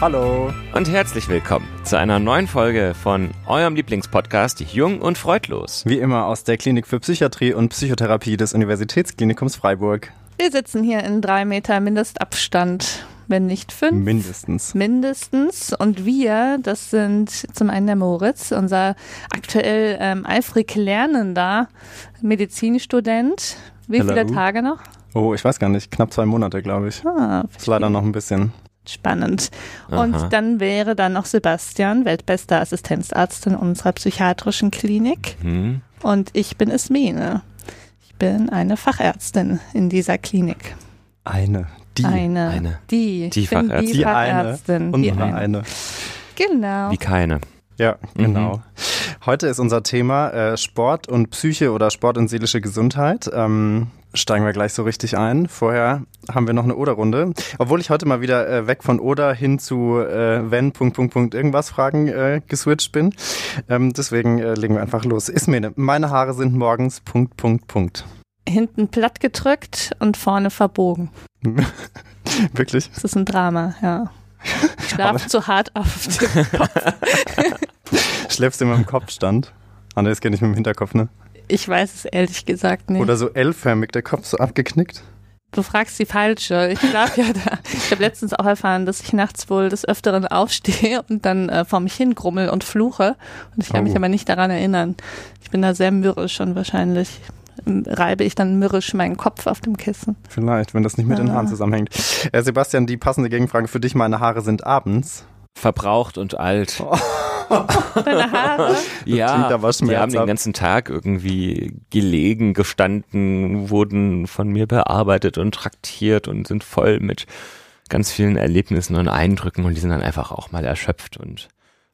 Hallo. Und herzlich willkommen zu einer neuen Folge von eurem Lieblingspodcast Jung und Freudlos. Wie immer aus der Klinik für Psychiatrie und Psychotherapie des Universitätsklinikums Freiburg. Wir sitzen hier in drei Meter Mindestabstand, wenn nicht fünf. Mindestens. Mindestens. Und wir, das sind zum einen der Moritz, unser aktuell ähm, eifrig lernender Medizinstudent. Wie Hello. viele Tage noch? Oh, ich weiß gar nicht. Knapp zwei Monate, glaube ich. Ah, Ist leider noch ein bisschen. Spannend. Aha. Und dann wäre dann noch Sebastian, weltbester Assistenzarzt in unserer psychiatrischen Klinik. Hm? Und ich bin Ismene. Ich bin eine Fachärztin in dieser Klinik. Eine. Die. Eine. Eine. Die. Die ich bin Fachärztin. Die eine. Fachärztin. Die Unsere eine. eine. Genau. Wie keine. Ja, Mhm. genau. Heute ist unser Thema äh, Sport und Psyche oder Sport und seelische Gesundheit. Ähm, steigen wir gleich so richtig ein. Vorher haben wir noch eine Oder-Runde. Obwohl ich heute mal wieder äh, weg von Oder hin zu äh, wenn, Punkt, Punkt, Punkt, irgendwas Fragen äh, geswitcht bin. Ähm, deswegen äh, legen wir einfach los. Ismene, meine Haare sind morgens Punkt, Punkt, Punkt. Hinten platt gedrückt und vorne verbogen. Wirklich? Das ist ein Drama, ja. Ich schlafe zu hart auf dem Kopf. Schläfst du immer im Kopfstand? Ah, ne, das geht nicht mit dem Hinterkopf, ne? Ich weiß es ehrlich gesagt nicht. Oder so L-förmig, der Kopf so abgeknickt? Du fragst die falsche. Ich schlafe ja da. Ich habe letztens auch erfahren, dass ich nachts wohl des Öfteren aufstehe und dann äh, vor mich hingrummel und fluche. Und ich kann mich Oh. aber nicht daran erinnern. Ich bin da sehr mürrisch und wahrscheinlich ähm, reibe ich dann mürrisch meinen Kopf auf dem Kissen. Vielleicht, wenn das nicht mit den Ah. Haaren zusammenhängt. Äh, Sebastian, die passende Gegenfrage für dich. Meine Haare sind abends. Verbraucht und alt. Deine Haare? ja, die haben den ganzen Tag irgendwie gelegen, gestanden, wurden von mir bearbeitet und traktiert und sind voll mit ganz vielen Erlebnissen und Eindrücken und die sind dann einfach auch mal erschöpft und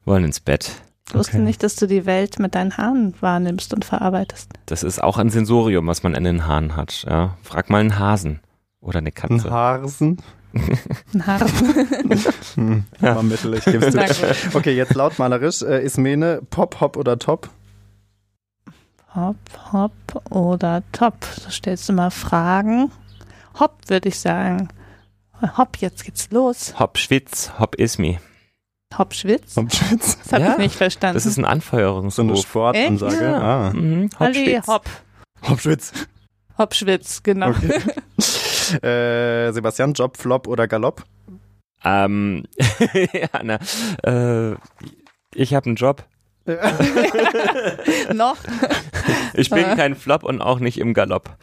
wollen ins Bett. Ich wusste Okay. nicht, dass du die Welt mit deinen Haaren wahrnimmst und verarbeitest. Das ist auch ein Sensorium, was man an den Haaren hat. Ja. Frag mal einen Hasen oder eine Ein Katze. Ein Haar. Hm, war mittel, ich geb's gut. Okay, jetzt lautmalerisch. Äh, Ismene, Pop, Hop oder Top? Hopp, hopp oder top? Du stellst du mal Fragen. Hopp, würde ich sagen. Hopp, jetzt geht's los. Hopp Schwitz, Hopp Ismi. Hopp, Schwitz? Hopp, Schwitz. Das habe Ja, ich nicht verstanden. Das ist ein So eine. Sportansage. Ja. Ah. Mhm, Hopp Schwitz. hopp, Hopp, Schwitz. hopp, Schwitz, genau. Okay. äh, Sebastian, Job, Flop oder Galopp? Ähm, ja, na, äh, ich habe einen Job. Noch? Ich bin Äh. kein Flop und auch nicht im Galopp.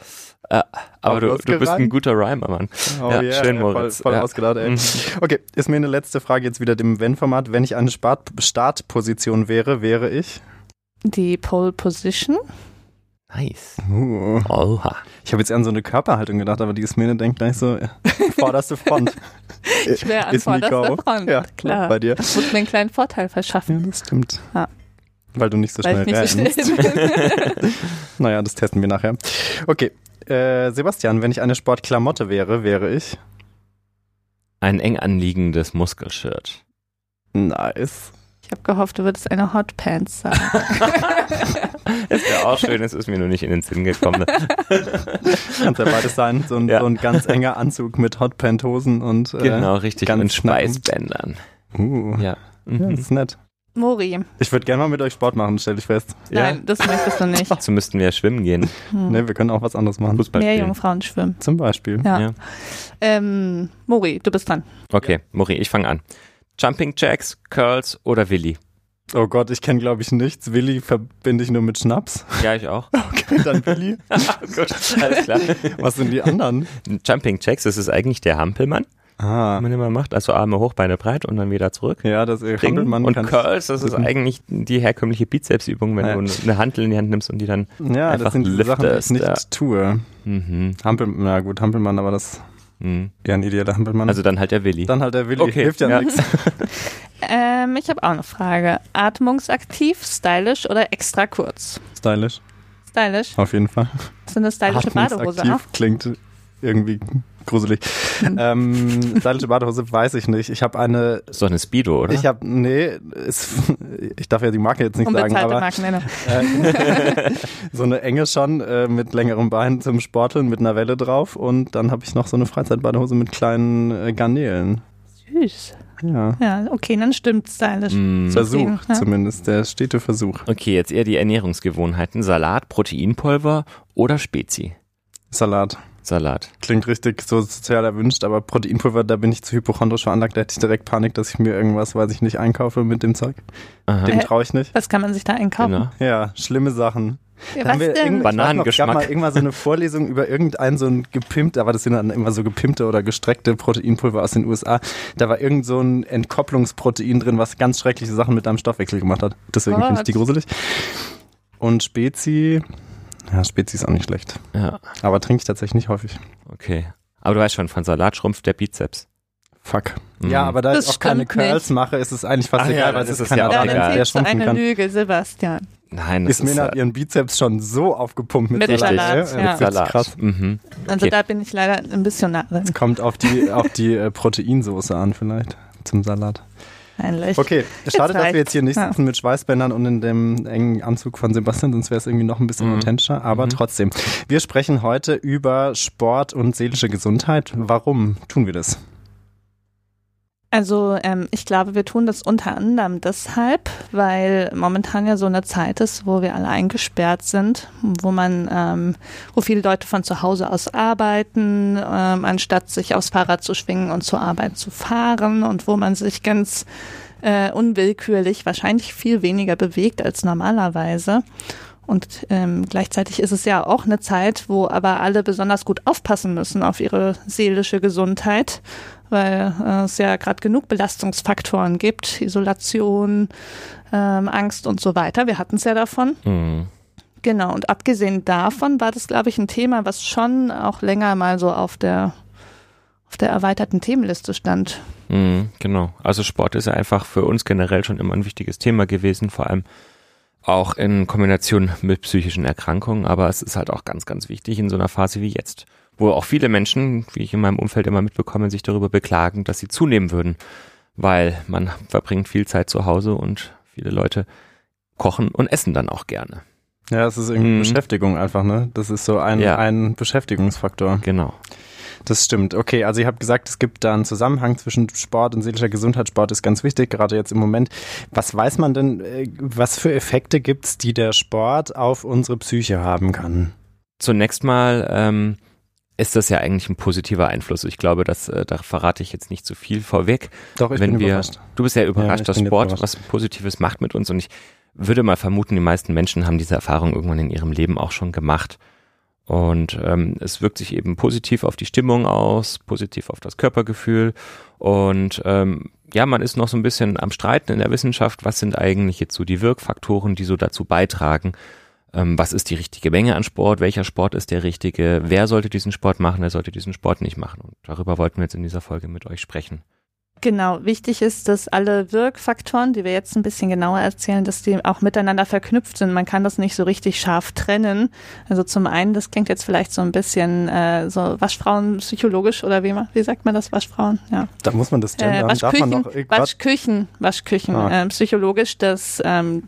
Äh, aber du, du bist ein guter Rhymer, Mann. Oh Ja, yeah, schön, voll, Moritz. voll Ja. ausgeladen, ey. Okay, ist mir eine letzte Frage jetzt wieder dem Wenn-Format. Wenn ich eine Start Startposition wäre, wäre ich? Die Pole Position. Nice. Uh. Oha. Ich habe jetzt eher an so eine Körperhaltung gedacht, aber die Ismene denkt gleich so, vorderste Front. Ich wäre an vorderster? Front. Ja, klar. bei dir. Muss mir einen kleinen Vorteil Ja, verschaffen, das stimmt. Ja. Weil du nicht so weil schnell ich nicht so rennst. schnell bin. Naja, das testen wir nachher. Okay, äh, Sebastian, wenn ich eine Sportklamotte wäre, wäre ich? Ein eng anliegendes Muskelshirt. Nice. Ich habe gehofft, du würdest eine Hot Pants sagen. Es wäre auch schön, es ist mir nur nicht in den Sinn gekommen. Kann ja beides sein. So ein, Ja. so ein ganz enger Anzug mit Hotpant-Hosen und äh, genau, richtig. ganz Und. Schweißbändern. Uh, Ja. ja, Mhm. das ist nett. Mori. Ich würde gerne mal mit euch Sport machen, stell dich fest. ja. Nein, das möchtest du nicht. Dazu müssten wir schwimmen gehen. Hm. Ne, wir können auch was anderes machen. Fußball Mehr spielen. Jungfrauen schwimmen. Zum Beispiel. Ja. Ja. Ähm, Mori, du bist dran. Okay, Mori, ich fange an. Jumping Jacks, Curls oder Willi? Oh Gott, ich kenne glaube ich nichts. Willi verbinde ich nur mit Schnaps. Ja, ich auch. Okay, dann Willi. Gut, alles klar. Was sind die anderen? Jumping Jacks, das ist eigentlich der Hampelmann, Ah, man immer macht. Also Arme hoch, Beine breit und dann wieder zurück. ja, das äh, Ringen. Hampelmann und Curls, das ist eigentlich die herkömmliche Bizepsübung, wenn Ja. du eine Hantel in die Hand nimmst und die dann. Ja, einfach das sind die Sachen, die ich nicht tue. Mhm. Hampel, na gut, Hampelmann, aber das ist Mhm. eher ein idealer Hampelmann. Also dann halt der Willi. dann halt der Willi. Okay, Hilft ja, ja. nichts. Ähm, ich habe auch eine Frage. Atmungsaktiv, stylisch oder extra kurz? Stylisch, Stylisch? auf jeden Fall. Das ist eine stylische Badehose klingt irgendwie gruselig. Hm. ähm, stylische Badehose weiß ich nicht. Ich habe eine ist doch eine Speedo, oder? Ich habe, nee, ist, ich darf ja die Marke jetzt nicht sagen, aber Markennennung. äh, so eine enge schon äh, mit längerem Bein zum Sporteln mit einer Welle drauf und dann habe ich noch so eine Freizeitbadehose mit kleinen äh, Garnelen. Süß. Ja. Ja, okay, dann stimmt's stylisch. Mm. Versuch Ja. zumindest, der stete Versuch. Okay, jetzt eher die Ernährungsgewohnheiten. Salat, Proteinpulver oder Spezi? Salat. Salat. Klingt richtig so sozial erwünscht, aber Proteinpulver, da bin ich zu hypochondrisch veranlagt. Da hätte ich direkt Panik, dass ich mir irgendwas, weiß ich nicht, einkaufe mit dem Zeug. Aha. Dem Äh, traue ich nicht. Was kann man sich da einkaufen? Genau. Ja, schlimme Sachen. Ja, Da haben wir denn? irgend- ich noch, gab Bananengeschmack. mal irgendwann so eine Vorlesung über irgendein so ein gepimpte, aber das sind dann immer so gepimpte oder gestreckte Proteinpulver aus den USA. Da war irgend so ein Entkopplungsprotein drin, was ganz schreckliche Sachen mit deinem Stoffwechsel gemacht hat. Deswegen finde ich die gruselig. Und Spezi, ja, Spezi ist auch nicht schlecht. Ja, Aber trinke ich tatsächlich nicht häufig. okay. Aber du weißt schon, von Salat schrumpft der Bizeps. Fuck. Mhm. Ja, aber da Das ich auch keine Curls nicht. mache, ist es eigentlich fast Ach ja, egal, dann weil es ist ist es kein ja auch Ja, egal. der schrumpfen eine kann. Lüge, Sebastian. Nein, das Ismena ist hat ihren Bizeps schon so aufgepumpt mit, Mit Salat. Ja. Ist Salat. krass. Mhm. Also Okay. da bin ich leider ein bisschen Missionarin. Kommt auf die, auf die äh, Proteinsoße an vielleicht zum Salat. Eigentlich. Okay, schade, dass wir jetzt hier nicht Ja. sitzen mit Schweißbändern und in dem engen Anzug von Sebastian, sonst wäre es irgendwie noch ein bisschen Mhm. authentischer, aber Mhm. trotzdem. Wir sprechen heute über Sport und seelische Gesundheit. Warum tun wir das? Also ähm, ich glaube, wir tun das unter anderem deshalb, weil momentan ja so eine Zeit ist, wo wir alle eingesperrt sind, wo man, ähm, wo viele Leute von zu Hause aus arbeiten, ähm, anstatt sich aufs Fahrrad zu schwingen und zur Arbeit zu fahren und wo man sich ganz äh, unwillkürlich wahrscheinlich viel weniger bewegt als normalerweise. Und ähm, gleichzeitig ist es ja auch eine Zeit, wo aber alle besonders gut aufpassen müssen auf ihre seelische Gesundheit, weil äh, es ja gerade genug Belastungsfaktoren gibt, Isolation, ähm, Angst und so weiter. Wir hatten es ja davon. Mhm. Genau, und abgesehen davon war das, glaube ich, ein Thema, was schon auch länger mal so auf der, auf der erweiterten Themenliste stand. Mhm, genau. Also Sport ist ja einfach für uns generell schon immer ein wichtiges Thema gewesen, vor allem auch in Kombination mit psychischen Erkrankungen, aber es ist halt auch ganz, ganz wichtig in so einer Phase wie jetzt, wo auch viele Menschen, wie ich in meinem Umfeld immer mitbekomme, sich darüber beklagen, dass sie zunehmen würden, weil man verbringt viel Zeit zu Hause und viele Leute kochen und essen dann auch gerne. Ja, es ist irgendwie Mhm. Beschäftigung einfach, ne? Das ist so ein, Ja. ein Beschäftigungsfaktor. Genau. Das stimmt. Okay, also ihr habt gesagt, es gibt da einen Zusammenhang zwischen Sport und seelischer Gesundheit. Sport ist ganz wichtig, gerade jetzt im Moment. Was weiß man denn, äh, was für Effekte gibt's, die der Sport auf unsere Psyche haben kann? Zunächst mal ähm, ist das ja eigentlich ein positiver Einfluss. Ich glaube, dass, äh, da verrate ich jetzt nicht zu viel vorweg. Doch, ich wenn bin wir, überrascht. du bist ja überrascht, ich dass Sport überrascht. was Positives macht mit uns und ich würde mal vermuten, die meisten Menschen haben diese Erfahrung irgendwann in ihrem Leben auch schon gemacht. Und ähm, es wirkt sich eben positiv auf die Stimmung aus, positiv auf das Körpergefühl. Und ähm, ja, man ist noch so ein bisschen am Streiten in der Wissenschaft, was sind eigentlich jetzt so die Wirkfaktoren, die so dazu beitragen, ähm, was ist die richtige Menge an Sport, welcher Sport ist der richtige, wer sollte diesen Sport machen, wer sollte diesen Sport nicht machen. Und darüber wollten wir jetzt in dieser Folge mit euch sprechen. Genau, wichtig ist, dass alle Wirkfaktoren, die wir jetzt ein bisschen genauer erzählen, dass die auch miteinander verknüpft sind. Man kann das nicht so richtig scharf trennen. Also zum einen, das klingt jetzt vielleicht so ein bisschen äh, so Waschfrauen psychologisch oder wie, wie sagt man das, Waschfrauen? Ja. Da muss man das Äh, gendern. Darf man Waschküchen, noch? Waschküchen, Waschküchen, Ah. äh, psychologisch, dass ähm,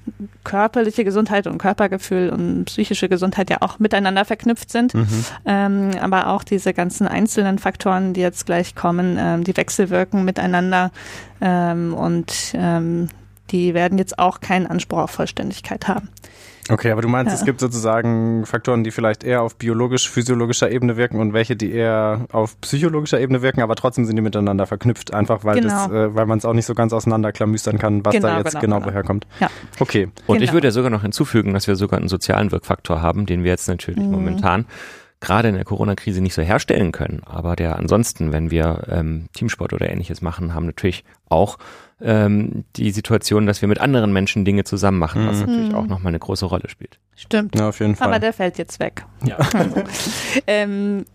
körperliche Gesundheit und Körpergefühl und psychische Gesundheit ja auch miteinander verknüpft sind. Mhm. Ähm, aber auch diese ganzen einzelnen Faktoren, die jetzt gleich kommen, ähm, die wechselwirken miteinander ähm, und ähm, die werden jetzt auch keinen Anspruch auf Vollständigkeit haben. Okay, aber du meinst, Ja. es gibt sozusagen Faktoren, die vielleicht eher auf biologisch-physiologischer Ebene wirken und welche, die eher auf psychologischer Ebene wirken, aber trotzdem sind die miteinander verknüpft, einfach weil Genau. das, äh, weil man es auch nicht so ganz auseinanderklamüstern kann, was da Genau, jetzt genau, genau, genau. woher kommt. Ja. Okay. Und ich Genau. würde ja sogar noch hinzufügen, dass wir sogar einen sozialen Wirkfaktor haben, den wir jetzt natürlich Mhm. momentan gerade in der Corona-Krise nicht so herstellen können. Aber der ansonsten, wenn wir ähm, Teamsport oder ähnliches machen, haben natürlich auch ähm, die Situation, dass wir mit anderen Menschen Dinge zusammen machen, was Mhm. natürlich Mhm. auch nochmal eine große Rolle spielt. Stimmt. Ja, auf jeden Fall. Aber der fällt jetzt weg. Ja. ähm,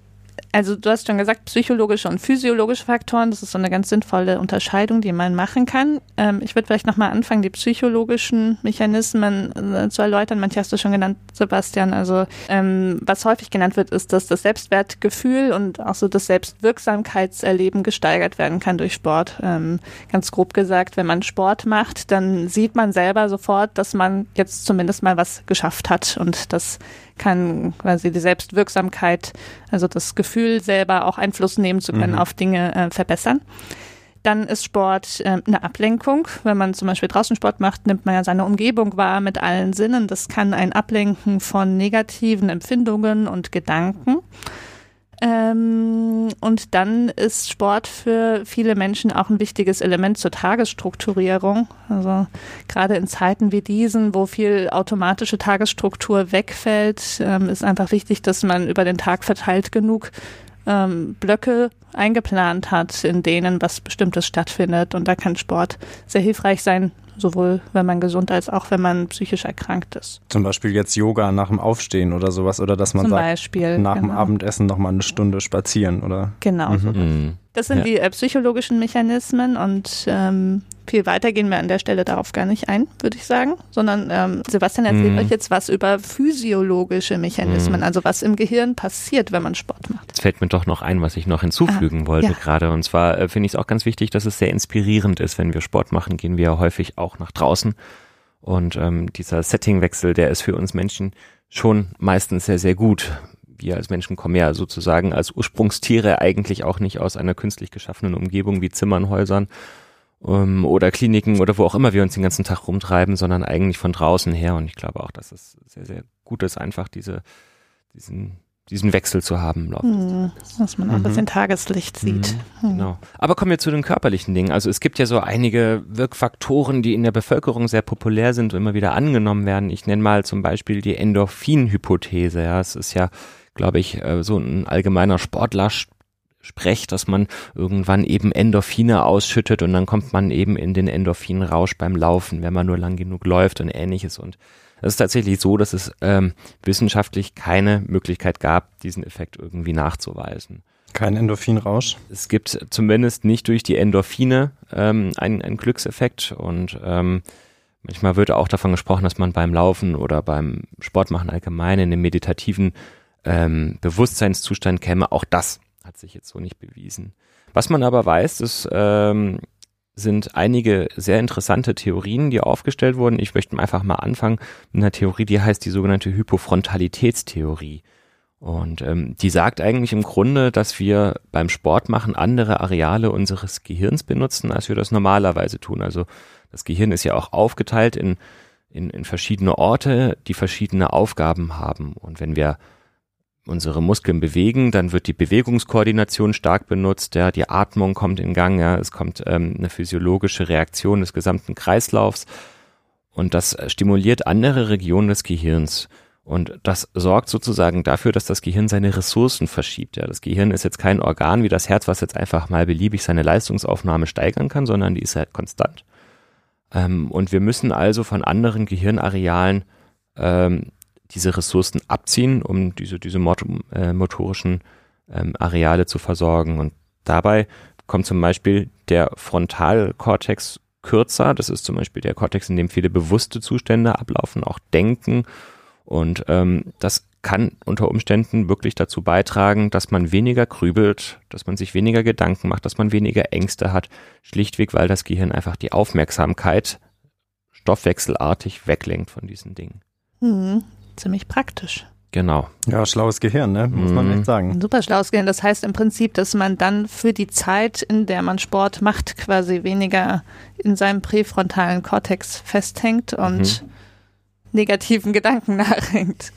also du hast schon gesagt, psychologische und physiologische Faktoren, das ist so eine ganz sinnvolle Unterscheidung, die man machen kann. Ähm, ich würde vielleicht nochmal anfangen, die psychologischen Mechanismen äh, zu erläutern. Manche hast du schon genannt, Sebastian. Also ähm, was häufig genannt wird, ist, dass das Selbstwertgefühl und auch so das Selbstwirksamkeitserleben gesteigert werden kann durch Sport. Ähm, ganz grob gesagt, wenn man Sport macht, dann sieht man selber sofort, dass man jetzt zumindest mal was geschafft hat und das kann quasi die Selbstwirksamkeit, also das Gefühl selber auch Einfluss nehmen zu können Mhm. auf Dinge äh, verbessern. Dann ist Sport äh, eine Ablenkung. Wenn man zum Beispiel draußen Sport macht, nimmt man ja seine Umgebung wahr mit allen Sinnen. Das kann ein Ablenken von negativen Empfindungen und Gedanken. Ähm, und dann ist Sport für viele Menschen auch ein wichtiges Element zur Tagesstrukturierung. Also gerade in Zeiten wie diesen, wo viel automatische Tagesstruktur wegfällt, ähm, ist einfach wichtig, dass man über den Tag verteilt genug ähm, Blöcke eingeplant hat, in denen was Bestimmtes stattfindet. Und da kann Sport sehr hilfreich sein, sowohl wenn man gesund als auch wenn man psychisch erkrankt ist. Zum Beispiel jetzt Yoga nach dem Aufstehen oder sowas oder dass man Zum sagt, Beispiel, nach dem genau. Abendessen noch mal eine Stunde spazieren oder Genau. so. Mhm. Das sind Ja. die äh, psychologischen Mechanismen und ähm, viel weiter gehen wir an der Stelle darauf gar nicht ein, würde ich sagen, sondern ähm, Sebastian erzählt Mhm. euch jetzt was über physiologische Mechanismen, Mhm. also was im Gehirn passiert, wenn man Sport macht. Jetzt fällt mir doch noch ein, was ich noch hinzufügen Ah, wollte ja. gerade. Und zwar äh, finde ich es auch ganz wichtig, dass es sehr inspirierend ist. Wenn wir Sport machen, gehen wir ja häufig auch nach draußen. Und ähm, dieser Settingwechsel, der ist für uns Menschen schon meistens sehr, sehr gut. Wir als Menschen kommen ja sozusagen als Ursprungstiere eigentlich auch nicht aus einer künstlich geschaffenen Umgebung wie Zimmern, Häusern ähm, oder Kliniken oder wo auch immer wir uns den ganzen Tag rumtreiben, sondern eigentlich von draußen her. Und ich glaube auch, dass es sehr, sehr gut ist, einfach diese, diesen, diesen Wechsel zu haben im Laufe des Hm, dass man auch ein Mhm. bisschen Tageslicht sieht. Hm. Genau. Aber kommen wir zu den körperlichen Dingen. Also es gibt ja so einige Wirkfaktoren, die in der Bevölkerung sehr populär sind und immer wieder angenommen werden. Ich nenne mal zum Beispiel die Endorphin-Hypothese. Ja, es ist ja, glaube ich, äh, so ein allgemeiner Sportler Sprech, dass man irgendwann eben Endorphine ausschüttet und dann kommt man eben in den Endorphinrausch beim Laufen, wenn man nur lang genug läuft und ähnliches. Und es ist tatsächlich so, dass es ähm, wissenschaftlich keine Möglichkeit gab, diesen Effekt irgendwie nachzuweisen. kein Endorphinrausch. Es gibt zumindest nicht durch die Endorphine ähm, einen, einen Glückseffekt und ähm, manchmal wird auch davon gesprochen, dass man beim Laufen oder beim Sportmachen allgemein in den meditativen ähm, Bewusstseinszustand käme. Auch das hat sich jetzt so nicht bewiesen. Was man aber weiß, ist, ähm, sind einige sehr interessante Theorien, die aufgestellt wurden. Ich möchte einfach mal anfangen mit einer Theorie, die heißt die sogenannte Hypofrontalitätstheorie. Und ähm, die sagt eigentlich im Grunde, dass wir beim Sportmachen andere Areale unseres Gehirns benutzen, als wir das normalerweise tun. Also das Gehirn ist ja auch aufgeteilt in, in, in verschiedene Orte, die verschiedene Aufgaben haben. Und wenn wir unsere Muskeln bewegen, dann wird die Bewegungskoordination stark benutzt, ja, die Atmung kommt in Gang, ja, es kommt ähm, eine physiologische Reaktion des gesamten Kreislaufs und das stimuliert andere Regionen des Gehirns. Und das sorgt sozusagen dafür, dass das Gehirn seine Ressourcen verschiebt. Ja, das Gehirn ist jetzt kein Organ wie das Herz, was jetzt einfach mal beliebig seine Leistungsaufnahme steigern kann, sondern die ist halt konstant. Ähm, und wir müssen also von anderen Gehirnarealen ähm, diese Ressourcen abziehen, um diese, diese äh, motorischen ähm, Areale zu versorgen. Und dabei kommt zum Beispiel der Frontalkortex kürzer. Das ist zum Beispiel der Kortex, in dem viele bewusste Zustände ablaufen, auch Denken. Und ähm, das kann unter Umständen wirklich dazu beitragen, dass man weniger grübelt, dass man sich weniger Gedanken macht, dass man weniger Ängste hat, schlichtweg, weil das Gehirn einfach die Aufmerksamkeit stoffwechselartig weglenkt von diesen Dingen. Hm, ziemlich praktisch. Genau. Ja, schlaues Gehirn, ne? Muss man Mhm. echt sagen. Ein super schlaues Gehirn. Das heißt im Prinzip, dass man dann für die Zeit, in der man Sport macht, quasi weniger in seinem präfrontalen Kortex festhängt und negativen Gedanken nachhängt.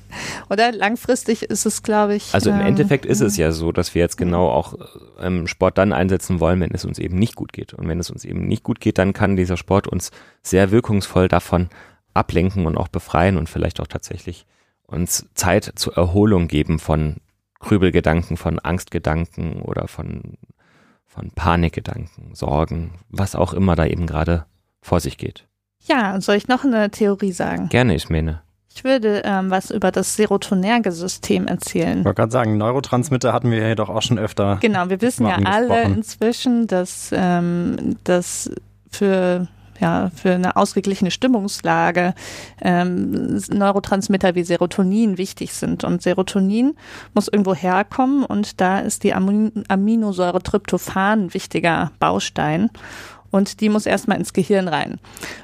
Oder langfristig ist es, glaube ich. Also im ähm, Endeffekt ist es ja so, dass wir jetzt genau auch ähm, Sport dann einsetzen wollen, wenn es uns eben nicht gut geht. Und wenn es uns eben nicht gut geht, dann kann dieser Sport uns sehr wirkungsvoll davon ablenken und auch befreien und vielleicht auch tatsächlich uns Zeit zur Erholung geben von Grübelgedanken, von Angstgedanken oder von, von Panikgedanken, Sorgen, was auch immer da eben gerade vor sich geht. Ja, soll ich noch eine Theorie sagen? Gerne, Ismene. Ich würde ähm, was über das serotonerge System erzählen. Ich wollte gerade sagen, Neurotransmitter hatten wir ja doch auch schon öfter. Genau, wir wissen ja alle inzwischen, dass ähm, das für ja, für eine ausgeglichene Stimmungslage ähm, Neurotransmitter wie Serotonin wichtig sind. Und Serotonin muss irgendwo herkommen und da ist die Amin Aminosäure Tryptophan ein wichtiger Baustein. Und die muss erstmal ins Gehirn rein.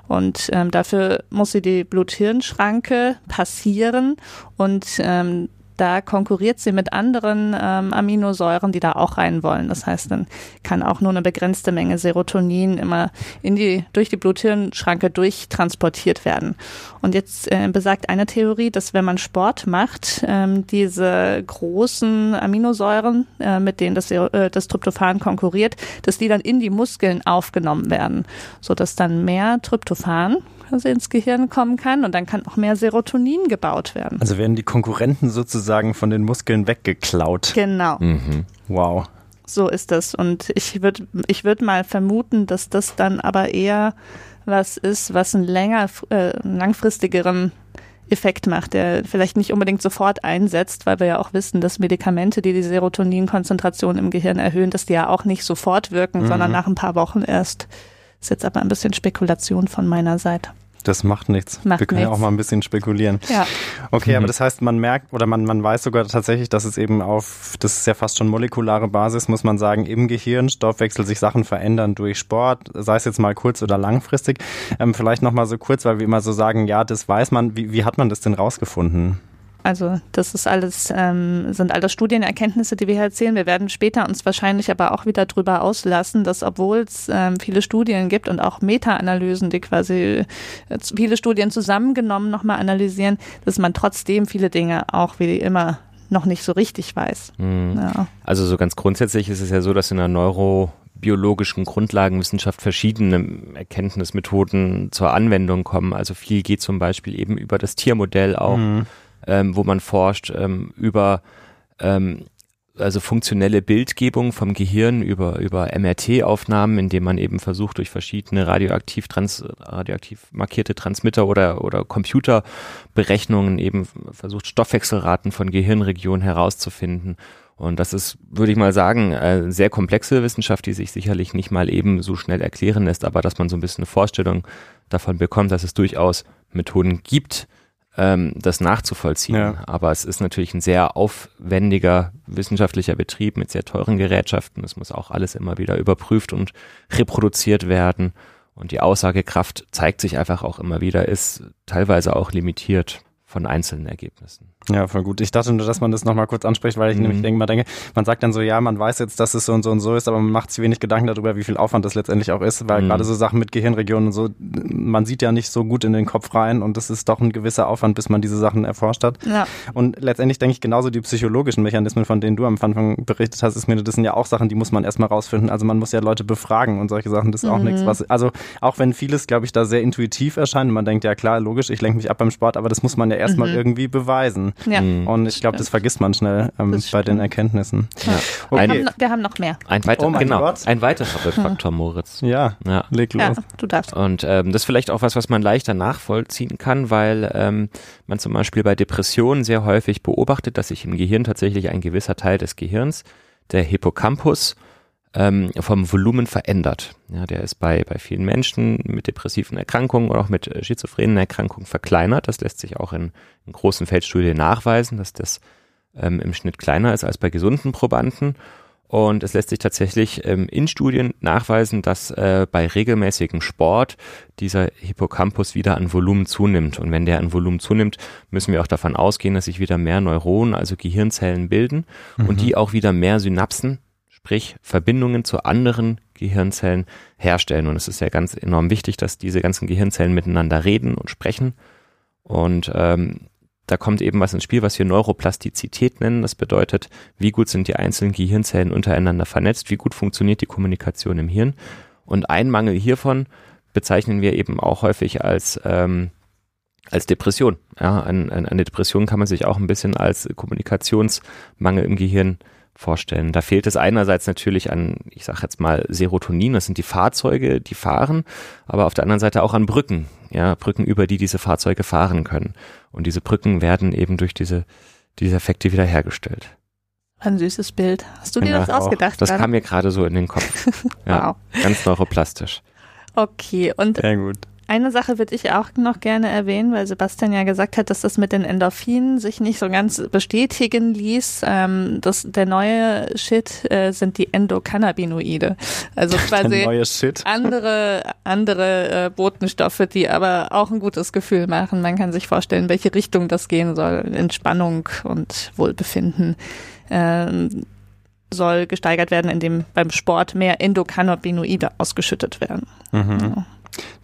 Und ähm, dafür muss sie die Blut-Hirn-Schranke passieren und ähm, da konkurriert sie mit anderen ähm, Aminosäuren, die da auch rein wollen. Das heißt, dann kann auch nur eine begrenzte Menge Serotonin immer in die, durch die Blut-Hirn-Schranke durchtransportiert werden. Und jetzt äh, besagt eine Theorie, dass wenn man Sport macht, ähm, diese großen Aminosäuren, äh, mit denen das, äh, das Tryptophan konkurriert, dass die dann in die Muskeln aufgenommen werden, sodass dann mehr Tryptophan also ins Gehirn kommen kann und dann kann auch mehr Serotonin gebaut werden. Also werden die Konkurrenten sozusagen von den Muskeln weggeklaut. Genau. Mhm. Wow. So ist das. Und ich würde ich würd mal vermuten, dass das dann aber eher was ist, was einen länger, äh, langfristigeren Effekt macht, der vielleicht nicht unbedingt sofort einsetzt, weil wir ja auch wissen, dass Medikamente, die die Serotoninkonzentration im Gehirn erhöhen, dass die ja auch nicht sofort wirken, mhm. sondern nach ein paar Wochen erst. Das ist jetzt aber ein bisschen Spekulation von meiner Seite. Das macht nichts. Macht Wir können nichts. ja auch mal ein bisschen spekulieren. Ja. Okay, mhm. aber das heißt, man merkt oder man, man weiß sogar tatsächlich, dass es eben auf, das ist ja fast schon molekulare Basis, muss man sagen, im Gehirn, Stoffwechsel sich Sachen verändern durch Sport, sei es jetzt mal kurz oder langfristig. Ähm, vielleicht nochmal so kurz, weil wir immer so sagen, ja, das weiß man. Wie, wie hat man das denn rausgefunden? Also das ist alles, ähm, sind alles Studienerkenntnisse, die wir hier erzählen. Wir werden später uns wahrscheinlich aber auch wieder drüber auslassen, dass obwohl es ähm, viele Studien gibt und auch Meta-Analysen, die quasi äh, viele Studien zusammengenommen nochmal analysieren, dass man trotzdem viele Dinge auch wie immer noch nicht so richtig weiß. Mhm. Ja. Also so ganz grundsätzlich ist es ja so, dass in der neurobiologischen Grundlagenwissenschaft verschiedene Erkenntnismethoden zur Anwendung kommen. Also viel geht zum Beispiel eben über das Tiermodell auch. Mhm ähm, wo man forscht ähm, über ähm, also funktionelle Bildgebung vom Gehirn über, über MRT-Aufnahmen, indem man eben versucht, durch verschiedene radioaktiv, trans, radioaktiv markierte Transmitter oder, oder Computerberechnungen eben versucht, Stoffwechselraten von Gehirnregionen herauszufinden. Und das ist, würde ich mal sagen, eine sehr komplexe Wissenschaft, die sich sicherlich nicht mal eben so schnell erklären lässt, aber dass man so ein bisschen eine Vorstellung davon bekommt, dass es durchaus Methoden gibt, ähm, das nachzuvollziehen. Ja. Aber es ist natürlich ein sehr aufwendiger wissenschaftlicher Betrieb mit sehr teuren Gerätschaften. Es muss auch alles immer wieder überprüft und reproduziert werden. Und die Aussagekraft zeigt sich einfach auch immer wieder, ist teilweise auch limitiert von einzelnen Ergebnissen. Ja, voll gut. Ich dachte nur, dass man das nochmal kurz anspricht, weil ich mhm. nämlich denke, mal denke, man sagt dann so, ja, man weiß jetzt, dass es so und so und so ist, aber man macht sich wenig Gedanken darüber, wie viel Aufwand das letztendlich auch ist, weil mhm. gerade so Sachen mit Gehirnregionen und so, man sieht ja nicht so gut in den Kopf rein und das ist doch ein gewisser Aufwand, bis man diese Sachen erforscht hat. Ja. Und letztendlich denke ich genauso die psychologischen Mechanismen, von denen du am Anfang berichtet hast, ist mir, das sind ja auch Sachen, die muss man erstmal rausfinden. Also man muss ja Leute befragen und solche Sachen, das ist mhm. auch nichts, was, also auch wenn vieles, glaube ich, da sehr intuitiv erscheint, man denkt, ja klar, logisch, ich lenke mich ab beim Sport, aber das muss man ja erstmal mhm. irgendwie beweisen. Ja. Und ich glaube, das vergisst man schnell ähm, bei den Erkenntnissen. Ja. Okay. Wir, haben, wir, haben, noch mehr. Ein, weiter, oh genau, Gott. ein weiterer Faktor, Moritz. Ja, ja. leg los. Ja, du darfst. Und ähm, das ist vielleicht auch was, was man leichter nachvollziehen kann, weil ähm, man zum Beispiel bei Depressionen sehr häufig beobachtet, dass sich im Gehirn tatsächlich ein gewisser Teil des Gehirns, der Hippocampus, ähm, vom Volumen verändert. Ja, der ist bei, bei vielen Menschen mit depressiven Erkrankungen oder auch mit äh, schizophrenen Erkrankungen verkleinert. Das lässt sich auch in, in großen Feldstudien nachweisen, dass das ähm, im Schnitt kleiner ist als bei gesunden Probanden. Und es lässt sich tatsächlich ähm, in Studien nachweisen, dass äh, bei regelmäßigem Sport dieser Hippocampus wieder an Volumen zunimmt. Und wenn der an Volumen zunimmt, müssen wir auch davon ausgehen, dass sich wieder mehr Neuronen, also Gehirnzellen bilden mhm. und die auch wieder mehr Synapsen sprich Verbindungen zu anderen Gehirnzellen herstellen. Und es ist ja ganz enorm wichtig, dass diese ganzen Gehirnzellen miteinander reden und sprechen. Und ähm, da kommt eben was ins Spiel, was wir Neuroplastizität nennen. Das bedeutet, wie gut sind die einzelnen Gehirnzellen untereinander vernetzt, wie gut funktioniert die Kommunikation im Hirn. Und ein Mangel hiervon bezeichnen wir eben auch häufig als ähm, als Depression. Ja, an, Depression kann man sich auch ein bisschen als Kommunikationsmangel im Gehirn vorstellen. Da fehlt es einerseits natürlich an, ich sage jetzt mal Serotonin, das sind die Fahrzeuge, die fahren, aber auf der anderen Seite auch an Brücken, ja, Brücken, über die diese Fahrzeuge fahren können. Und diese Brücken werden eben durch diese, diese Effekte wiederhergestellt. Ein süßes Bild. Hast du dir ja, das ausgedacht? Auch. Das kam mir gerade so in den Kopf. Ja, wow. Ganz neuroplastisch. Okay, und Sehr gut. Eine Sache würde ich auch noch gerne erwähnen, weil Sebastian ja gesagt hat, dass das mit den Endorphinen sich nicht so ganz bestätigen ließ. Ähm, das, der neue Shit äh, sind die Endokannabinoide. Also quasi andere, andere äh, Botenstoffe, die aber auch ein gutes Gefühl machen. Man kann sich vorstellen, welche Richtung das gehen soll. Entspannung und Wohlbefinden. Ähm, soll gesteigert werden, indem beim Sport mehr Endokannabinoide ausgeschüttet werden. Mhm. Ja.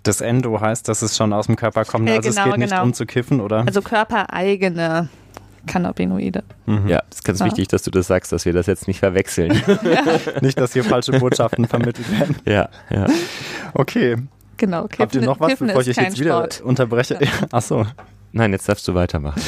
Das Endo heißt, dass es schon aus dem Körper kommt. Also genau, es geht nicht genau. um zu kiffen, oder? Also körpereigene Cannabinoide. Mhm. Ja, es ist ganz ja. wichtig, dass du das sagst, dass wir das jetzt nicht verwechseln. ja. Nicht, dass hier falsche Botschaften vermittelt werden. Ja, ja. Okay. Genau. Kiffen, Habt ihr noch was, bevor ich euch jetzt wieder Sport. unterbreche? Ja. Achso. Nein, jetzt darfst du weitermachen.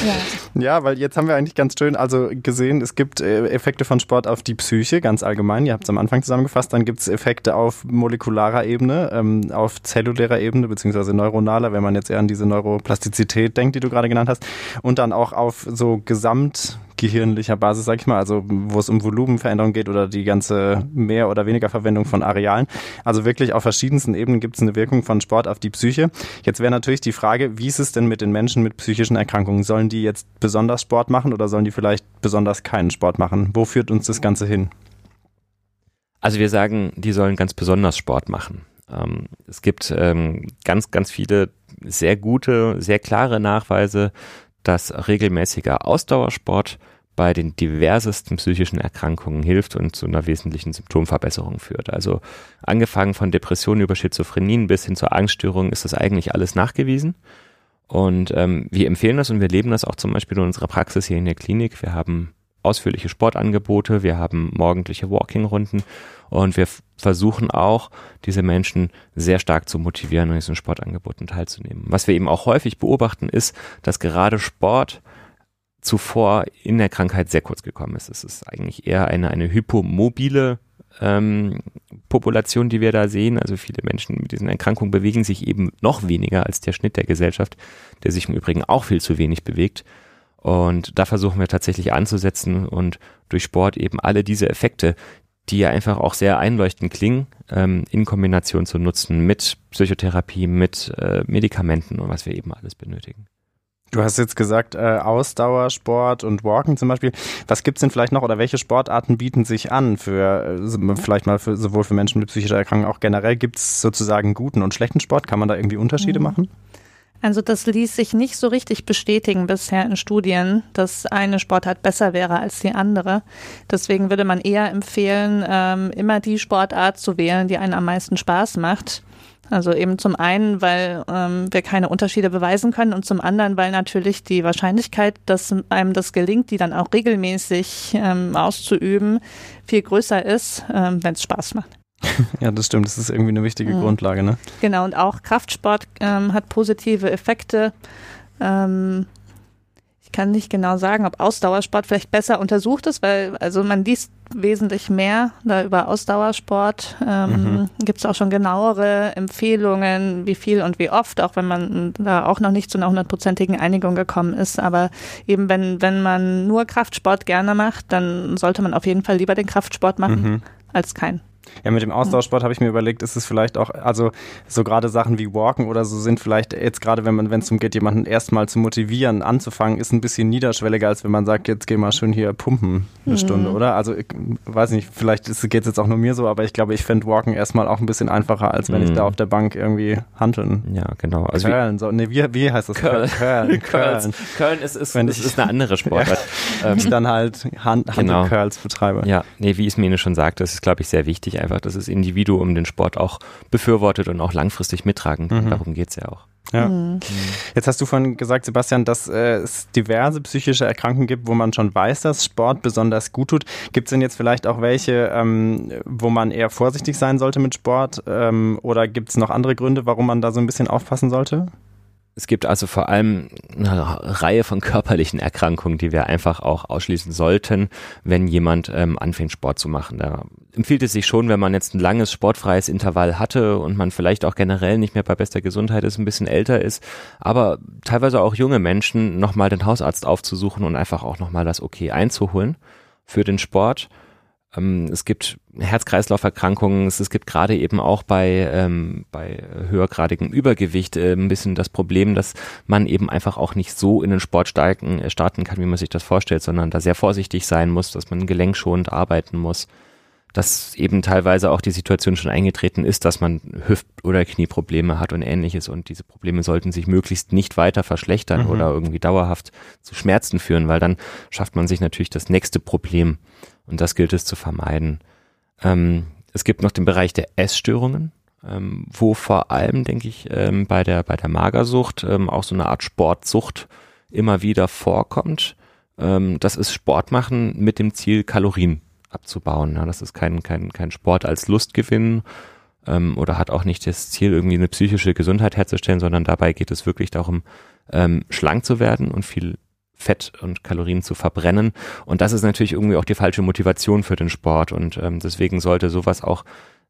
Ja. ja, weil jetzt haben wir eigentlich ganz schön also gesehen, es gibt äh, Effekte von Sport auf die Psyche, ganz allgemein. Ihr habt es am Anfang zusammengefasst. Dann gibt es Effekte auf molekularer Ebene, ähm, auf zellulärer Ebene, beziehungsweise neuronaler, wenn man jetzt eher an diese Neuroplastizität denkt, die du gerade genannt hast. Und dann auch auf so Gesamt gehirnlicher Basis, sag ich mal, also wo es um Volumenveränderung geht oder die ganze mehr oder weniger Verwendung von Arealen. Also wirklich auf verschiedensten Ebenen gibt es eine Wirkung von Sport auf die Psyche. Jetzt wäre natürlich die Frage, wie ist es denn mit den Menschen mit psychischen Erkrankungen? Sollen die jetzt besonders Sport machen oder sollen die vielleicht besonders keinen Sport machen? Wo führt uns das Ganze hin? Also wir sagen, die sollen ganz besonders Sport machen. Ähm, es gibt ähm, ganz, ganz viele sehr gute, sehr klare Nachweise dass regelmäßiger Ausdauersport bei den diversesten psychischen Erkrankungen hilft und zu einer wesentlichen Symptomverbesserung führt. Also angefangen von Depressionen über Schizophrenien bis hin zur Angststörung ist das eigentlich alles nachgewiesen. Und ähm, wir empfehlen das und wir leben das auch zum Beispiel in unserer Praxis hier in der Klinik. Wir haben ausführliche Sportangebote, wir haben morgendliche Walking-Runden und wir versuchen auch, diese Menschen sehr stark zu motivieren, an diesen Sportangeboten teilzunehmen. Was wir eben auch häufig beobachten, ist, dass gerade Sport zuvor in der Krankheit sehr kurz gekommen ist. Es ist eigentlich eher eine, eine hypomobile ähm, Population, die wir da sehen. Also viele Menschen mit diesen Erkrankungen bewegen sich eben noch weniger als der Schnitt der Gesellschaft, der sich im Übrigen auch viel zu wenig bewegt. Und da versuchen wir tatsächlich anzusetzen und durch Sport eben alle diese Effekte, die ja einfach auch sehr einleuchtend klingen, ähm, in Kombination zu nutzen mit Psychotherapie, mit äh, Medikamenten und was wir eben alles benötigen. Du hast jetzt gesagt, äh, Ausdauersport und Walken zum Beispiel. Was gibt's denn vielleicht noch oder welche Sportarten bieten sich an für äh, vielleicht mal für sowohl für Menschen mit psychischer Erkrankung auch generell? Gibt's sozusagen guten und schlechten Sport? Kann man da irgendwie Unterschiede mhm. machen? Also das ließ sich nicht so richtig bestätigen bisher in Studien, dass eine Sportart besser wäre als die andere. Deswegen würde man eher empfehlen, ähm, immer die Sportart zu wählen, die einen am meisten Spaß macht. Also eben zum einen, weil ähm, wir keine Unterschiede beweisen können und zum anderen, weil natürlich die Wahrscheinlichkeit, dass einem das gelingt, die dann auch regelmäßig ähm, auszuüben, viel größer ist, ähm, wenn es Spaß macht. ja, das stimmt. Das ist irgendwie eine wichtige mhm. Grundlage, ne? Genau, und auch Kraftsport ähm, hat positive Effekte. Ähm, ich kann nicht genau sagen, ob Ausdauersport vielleicht besser untersucht ist, weil also man liest wesentlich mehr da über Ausdauersport. Ähm, mhm. Gibt es auch schon genauere Empfehlungen, wie viel und wie oft, auch wenn man da auch noch nicht zu einer hundertprozentigen Einigung gekommen ist. Aber eben wenn, wenn man nur Kraftsport gerne macht, dann sollte man auf jeden Fall lieber den Kraftsport machen mhm. als keinen. Ja, mit dem Ausdauersport habe ich mir überlegt, ist es vielleicht auch, also so gerade Sachen wie Walken oder so sind vielleicht jetzt gerade, wenn man, wenn es darum geht, jemanden erstmal zu motivieren, anzufangen, ist ein bisschen niederschwelliger, als wenn man sagt, jetzt geh mal schön hier pumpen eine mhm. Stunde, oder? Also ich weiß nicht, vielleicht geht es jetzt auch nur mir so, aber ich glaube, ich fände Walken erstmal auch ein bisschen einfacher, als wenn mhm. ich da auf der Bank irgendwie handeln. Ja, genau. Also Curlen, so, nee, wie, wie heißt das? Curl. Curlen. Curlen ist, ist, wenn ich, ist eine andere Sportart. Ja, ähm, ich dann halt Hand, Hand genau. Curls betreibe. Ja, nee, wie Ismene schon sagte, das ist, glaube ich, sehr wichtig einfach, dass das Individuum den Sport auch befürwortet und auch langfristig mittragen kann. Mhm. Darum geht's ja auch. Ja. Mhm. Jetzt hast du vorhin gesagt, Sebastian, dass äh, es diverse psychische Erkrankungen gibt, wo man schon weiß, dass Sport besonders gut tut. Gibt es denn jetzt vielleicht auch welche, ähm, wo man eher vorsichtig sein sollte mit Sport? Ähm, oder gibt es noch andere Gründe, warum man da so ein bisschen aufpassen sollte? Es gibt also vor allem eine Reihe von körperlichen Erkrankungen, die wir einfach auch ausschließen sollten, wenn jemand ähm, anfängt, Sport zu machen. Da empfiehlt es sich schon, wenn man jetzt ein langes sportfreies Intervall hatte und man vielleicht auch generell nicht mehr bei bester Gesundheit ist, ein bisschen älter ist, aber teilweise auch junge Menschen, nochmal den Hausarzt aufzusuchen und einfach auch nochmal das Okay einzuholen für den Sport es gibt Herz-Kreislauf-Erkrankungen, es gibt gerade eben auch bei, ähm, bei höhergradigem Übergewicht äh, ein bisschen das Problem, dass man eben einfach auch nicht so in den Sport starten, äh, starten kann, wie man sich das vorstellt, sondern da sehr vorsichtig sein muss, dass man gelenkschonend arbeiten muss. Dass eben teilweise auch die Situation schon eingetreten ist, dass man Hüft- oder Knieprobleme hat und ähnliches. Und diese Probleme sollten sich möglichst nicht weiter verschlechtern mhm. oder irgendwie dauerhaft zu Schmerzen führen, weil dann schafft man sich natürlich das nächste Problem und das gilt es zu vermeiden. Ähm, es gibt noch den Bereich der Essstörungen, ähm, wo vor allem, denke ich, ähm, bei der bei der Magersucht ähm, auch so eine Art Sportsucht immer wieder vorkommt. Ähm, das ist Sport machen mit dem Ziel Kalorien abzubauen. Ja, das ist kein, kein, kein Sport als Lustgewinn ähm, oder hat auch nicht das Ziel, irgendwie eine psychische Gesundheit herzustellen, sondern dabei geht es wirklich darum, schlank zu werden und viel Fett und Kalorien zu verbrennen. Und das ist natürlich irgendwie auch die falsche Motivation für den Sport. Und ähm, deswegen sollte sowas auch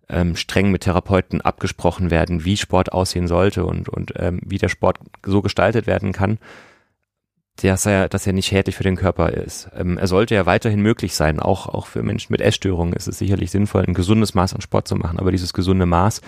ähm, streng mit Therapeuten abgesprochen werden, wie Sport aussehen sollte und, und ähm, wie der Sport so gestaltet werden kann, dass er, dass er nicht schädlich für den Körper ist. Ähm, er sollte ja weiterhin möglich sein, auch, auch für Menschen mit Essstörungen ist es sicherlich sinnvoll, ein gesundes Maß an Sport zu machen, aber dieses gesunde Maß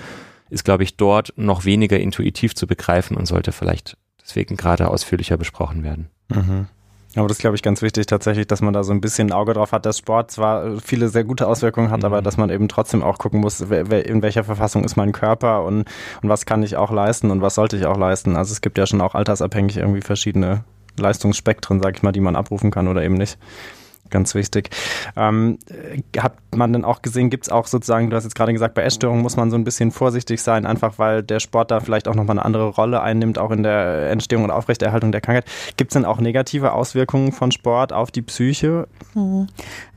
ist, glaube ich, dort noch weniger intuitiv zu begreifen und sollte vielleicht deswegen gerade ausführlicher besprochen werden. Mhm. Aber das ist, glaube ich, ganz wichtig tatsächlich, dass man da so ein bisschen ein Auge drauf hat, dass Sport zwar viele sehr gute Auswirkungen hat, mhm. aber dass man eben trotzdem auch gucken muss, in welcher Verfassung ist mein Körper und, und was kann ich auch leisten und was sollte ich auch leisten. Also es gibt ja schon auch altersabhängig irgendwie verschiedene Leistungsspektren, sag ich mal, die man abrufen kann oder eben nicht. Ganz wichtig. Ähm, hat man denn auch gesehen, gibt es auch sozusagen, du hast jetzt gerade gesagt, bei Essstörungen muss man so ein bisschen vorsichtig sein, einfach weil der Sport da vielleicht auch nochmal eine andere Rolle einnimmt, auch in der Entstehung und Aufrechterhaltung der Krankheit. Gibt es denn auch negative Auswirkungen von Sport auf die Psyche? Hm.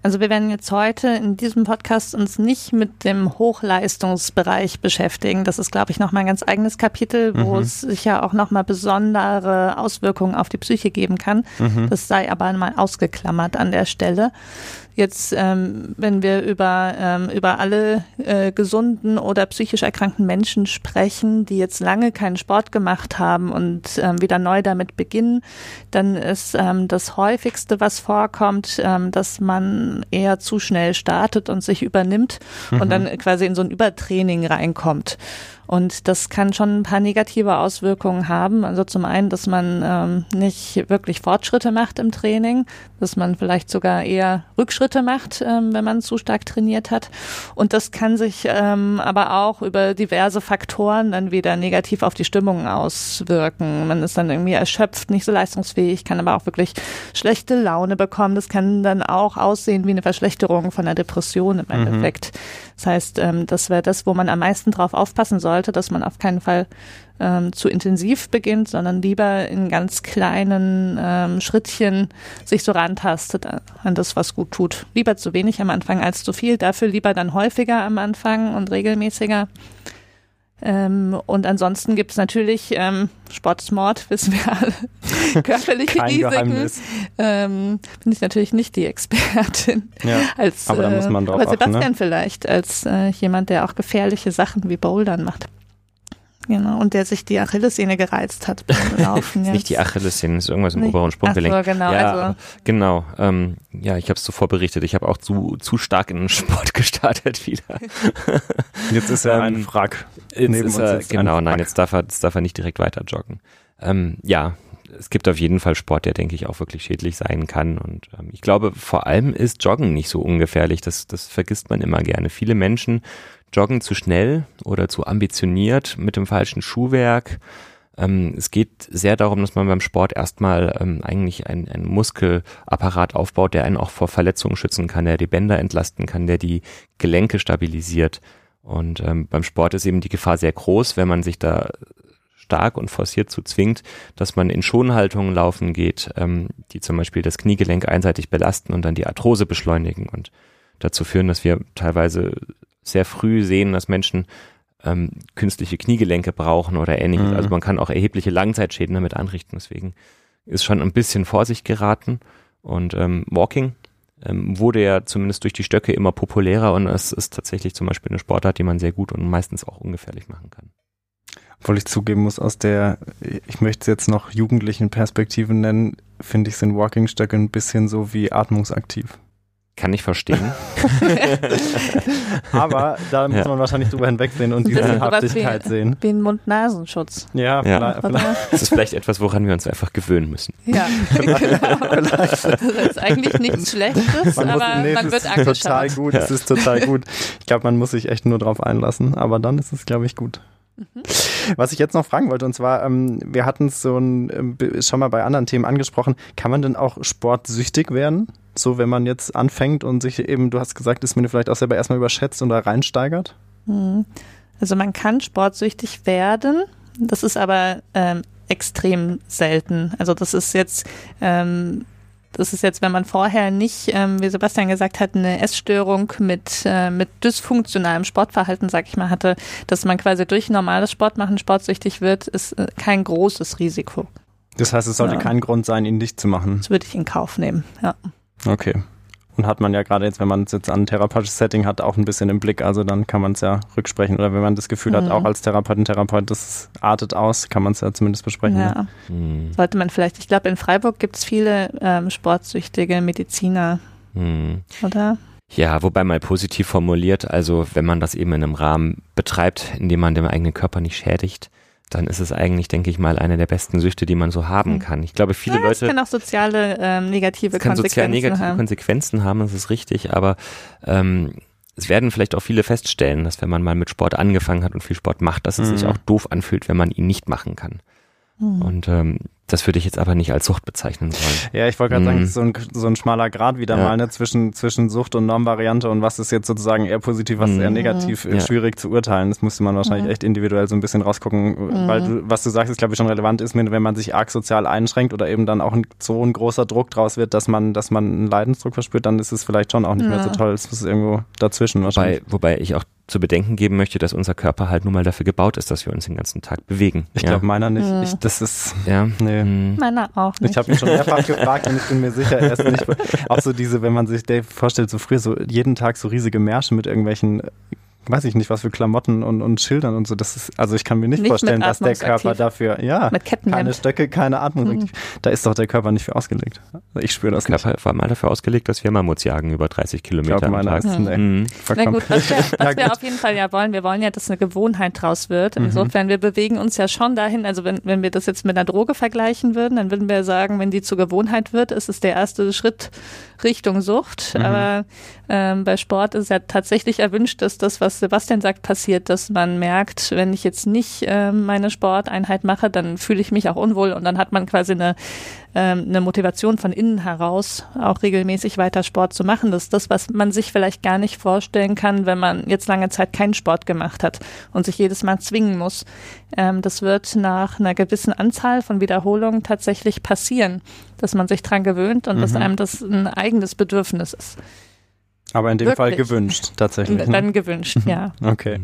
Also wir werden jetzt heute in diesem Podcast uns nicht mit dem Hochleistungsbereich beschäftigen. Das ist, glaube ich, nochmal ein ganz eigenes Kapitel, wo mhm. es sicher auch nochmal besondere Auswirkungen auf die Psyche geben kann. Mhm. Das sei aber mal ausgeklammert an der Stelle. Stelle. Jetzt, ähm, wenn wir über, ähm, über alle äh, gesunden oder psychisch erkrankten Menschen sprechen, die jetzt lange keinen Sport gemacht haben und ähm, wieder neu damit beginnen, dann ist ähm, das häufigste, was vorkommt, ähm, dass man eher zu schnell startet und sich übernimmt mhm. und dann quasi in so ein Übertraining reinkommt. Und das kann schon ein paar negative Auswirkungen haben. Also zum einen, dass man ähm, nicht wirklich Fortschritte macht im Training, dass man vielleicht sogar eher Rückschritte macht, ähm, wenn man zu stark trainiert hat. Und das kann sich ähm, aber auch über diverse Faktoren dann wieder negativ auf die Stimmung auswirken. Man ist dann irgendwie erschöpft, nicht so leistungsfähig, kann aber auch wirklich schlechte Laune bekommen. Das kann dann auch aussehen wie eine Verschlechterung von der Depression im mhm. Endeffekt. Mhm. Das heißt, ähm, das wäre das, wo man am meisten drauf aufpassen sollte, dass man auf keinen Fall ähm, zu intensiv beginnt, sondern lieber in ganz kleinen ähm, Schrittchen sich so rantastet an das, was gut tut. Lieber zu wenig am Anfang als zu viel, dafür lieber dann häufiger am Anfang und regelmäßiger. Ähm, und ansonsten gibt es natürlich ähm, Sport ist Mord, wissen wir alle. Körperliche Kein Risiken. Geheimnis. Ähm, bin ich natürlich nicht die Expertin. Ja, als, aber da muss man drauf äh, aber Sebastian achten, ne? vielleicht als äh, jemand, der auch gefährliche Sachen wie Bouldern macht. Genau, und der sich die Achillessehne gereizt hat beim Laufen. nicht die Achillessehne, ist irgendwas im nicht. oberen Sprunggelenk. Ach so, genau. Ja, also. genau. Ähm, ja, ich habe es zuvor berichtet. Ich habe auch zu, zu stark in den Sport gestartet wieder. Jetzt ist er ein ähm, Wrack. Jetzt ist er, genau, nein, jetzt darf, er, jetzt darf er nicht direkt weiter joggen. Ähm, ja, es gibt auf jeden Fall Sport, der, denke ich, auch wirklich schädlich sein kann. Und ähm, ich glaube, vor allem ist Joggen nicht so ungefährlich. Das, das vergisst man immer gerne. Viele Menschen joggen zu schnell oder zu ambitioniert mit dem falschen Schuhwerk. Ähm, es geht sehr darum, dass man beim Sport erstmal ähm, eigentlich einen, Muskelapparat aufbaut, der einen auch vor Verletzungen schützen kann, der die Bänder entlasten kann, der die Gelenke stabilisiert. Und ähm, beim Sport ist eben die Gefahr sehr groß, wenn man sich da stark und forciert zu zwingt, dass man in Schonhaltungen laufen geht, ähm, die zum Beispiel das Kniegelenk einseitig belasten und dann die Arthrose beschleunigen und dazu führen, dass wir teilweise sehr früh sehen, dass Menschen ähm, künstliche Kniegelenke brauchen oder ähnliches. Mhm. Also man kann auch erhebliche Langzeitschäden damit anrichten. Deswegen ist schon ein bisschen Vorsicht geraten. Und ähm, Walking ähm, wurde ja zumindest durch die Stöcke immer populärer und es ist tatsächlich zum Beispiel eine Sportart, die man sehr gut und meistens auch ungefährlich machen kann. Obwohl ich zugeben muss, aus der, ich möchte es jetzt noch jugendlichen Perspektive nennen, finde ich, sind Walking-Stöcke ein bisschen so wie atmungsaktiv. Kann ich verstehen. Aber da muss Ja. man wahrscheinlich drüber hinwegsehen und die Das ist sowas Sinnhaftigkeit wie, sehen. wie ein Mund-Nasenschutz. Ja, Ja. vielleicht? Das ist vielleicht etwas, woran wir uns einfach gewöhnen müssen. Ja, genau. Das ist eigentlich nichts Schlechtes, Man muss, aber nee, man es wird ist total angeschaut. gut, es ist total gut. Ich glaube, man muss sich echt nur drauf einlassen, aber dann ist es, glaube ich, gut. Mhm. Was ich jetzt noch fragen wollte, und zwar, ähm, wir hatten es so ein, be- schon mal bei anderen Themen angesprochen, kann man denn auch sportsüchtig werden? So, wenn man jetzt anfängt und sich eben, du hast gesagt, ist man vielleicht auch selber erstmal überschätzt und da reinsteigert? Mhm. Also man kann sportsüchtig werden, das ist aber ähm, extrem selten. Also das ist jetzt, ähm, das ist jetzt, wenn man vorher nicht, ähm, wie Sebastian gesagt hat, eine Essstörung mit, äh, mit dysfunktionalem Sportverhalten, sag ich mal, hatte, dass man quasi durch normales Sportmachen sportsüchtig wird, ist äh, kein großes Risiko. Das heißt, es sollte Ja. kein Grund sein, ihn nicht zu machen. Das würde ich in Kauf nehmen. Ja. Okay. Und hat man ja gerade jetzt, wenn man es jetzt an ein therapeutisches Setting hat, auch ein bisschen im Blick. Also dann kann man es ja rücksprechen. Oder wenn man das Gefühl hat, Mhm. auch als Therapeutin, Therapeut, das artet aus, kann man es ja zumindest besprechen. Ne? ja. Hm. Sollte man vielleicht, ich glaube, in Freiburg gibt es viele ähm, sportsüchtige Mediziner, Hm. oder? Ja, wobei mal positiv formuliert, also wenn man das eben in einem Rahmen betreibt, in dem man dem eigenen Körper nicht schädigt, dann ist es eigentlich, denke ich mal, eine der besten Süchte, die man so haben Mhm. kann. Ich glaube, viele ja, es Leute kann auch soziale ähm, negative es kann sozial Konsequenzen negative haben. Konsequenzen haben, das ist richtig, aber ähm, es werden vielleicht auch viele feststellen, dass wenn man mal mit Sport angefangen hat und viel Sport macht, dass es Mhm. sich auch doof anfühlt, wenn man ihn nicht machen kann. Hm. Und ähm, das würde ich jetzt aber nicht als Sucht bezeichnen wollen. Ja, ich wollte gerade sagen, Mhm. ist so ein, so ein schmaler Grad wieder Ja. mal ne, zwischen, zwischen Sucht und Normvariante und was ist jetzt sozusagen eher positiv, was ist eher Mhm. negativ, äh, Ja. schwierig zu urteilen. Das müsste man wahrscheinlich Mhm. echt individuell so ein bisschen rausgucken, Mhm. weil du, was du sagst, ist glaube ich schon relevant ist, wenn man sich arg sozial einschränkt oder eben dann auch ein, so ein großer Druck draus wird, dass man, dass man einen Leidensdruck verspürt, dann ist es vielleicht schon auch nicht mehr Ja. so toll. Es ist irgendwo dazwischen wahrscheinlich. Wobei, wobei ich auch zu bedenken geben möchte, dass unser Körper halt nun mal dafür gebaut ist, dass wir uns den ganzen Tag bewegen. ich ja. glaube meiner nicht. Mhm. Ich, das ist, ja. nee. Hm. Meiner auch nicht. Ich habe mich schon mehrfach gefragt und ich bin mir sicher, er ist nicht. Auch so diese, wenn man sich Dave vorstellt, so früher so jeden Tag so riesige Märsche mit irgendwelchen, weiß ich nicht, was für Klamotten und, und Schildern und so. Das ist, also ich kann mir nicht, Nicht vorstellen, dass der Körper dafür, ja, keine Stöcke, keine Atmung. Mhm. Da ist doch der Körper nicht für ausgelegt. Ich spüre das nicht. Körper war mal dafür ausgelegt, dass wir Mammuts jagen über 30 Ich Kilometer glaube, am Tag. ist, nee, Mhm. Na gut, was wir, was wir auf jeden Fall ja wollen, wir wollen ja, dass eine Gewohnheit draus wird. Mhm. Insofern, wir bewegen uns ja schon dahin, also wenn, wenn wir das jetzt mit einer Droge vergleichen würden, dann würden wir sagen, wenn die zur Gewohnheit wird, ist es der erste Schritt Richtung Sucht. Mhm. Aber ähm, bei Sport ist ja tatsächlich erwünscht, dass das, was Sebastian sagt, passiert, dass man merkt, wenn ich jetzt nicht ähm, meine Sporteinheit mache, dann fühle ich mich auch unwohl und dann hat man quasi eine ähm, eine Motivation von innen heraus, auch regelmäßig weiter Sport zu machen. Das ist das, was man sich vielleicht gar nicht vorstellen kann, wenn man jetzt lange Zeit keinen Sport gemacht hat und sich jedes Mal zwingen muss. Ähm, das wird nach einer gewissen Anzahl von Wiederholungen tatsächlich passieren, dass man sich dran gewöhnt und dass Mhm. einem das ein eigenes Bedürfnis ist. Aber in dem Fall Wirklich. gewünscht, tatsächlich. Ne? Dann gewünscht, ja. Okay.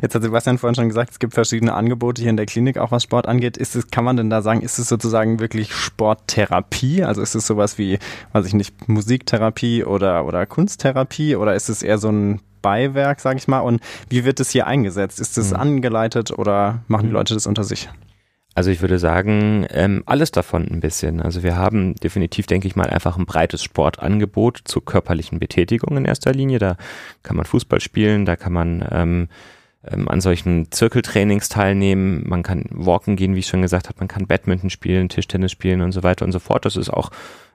Jetzt hat Sebastian vorhin schon gesagt, es gibt verschiedene Angebote hier in der Klinik, auch was Sport angeht. Ist es, kann man denn da sagen, ist es sozusagen wirklich Sporttherapie? Also ist es sowas wie, weiß ich nicht, Musiktherapie oder, oder Kunsttherapie oder ist es eher so ein Beiwerk, sage ich mal? Und wie wird es hier eingesetzt? Ist es Mhm. angeleitet oder machen die Leute das unter sich? Also ich würde sagen, ähm, alles davon ein bisschen. Also wir haben definitiv, denke ich mal, einfach ein breites Sportangebot zur körperlichen Betätigung in erster Linie. Da kann man Fußball spielen, da kann man ähm, ähm, an solchen Zirkeltrainings teilnehmen, man kann walken gehen, wie ich schon gesagt habe, man kann Badminton spielen, Tischtennis spielen und so weiter und so fort. Das ist auch,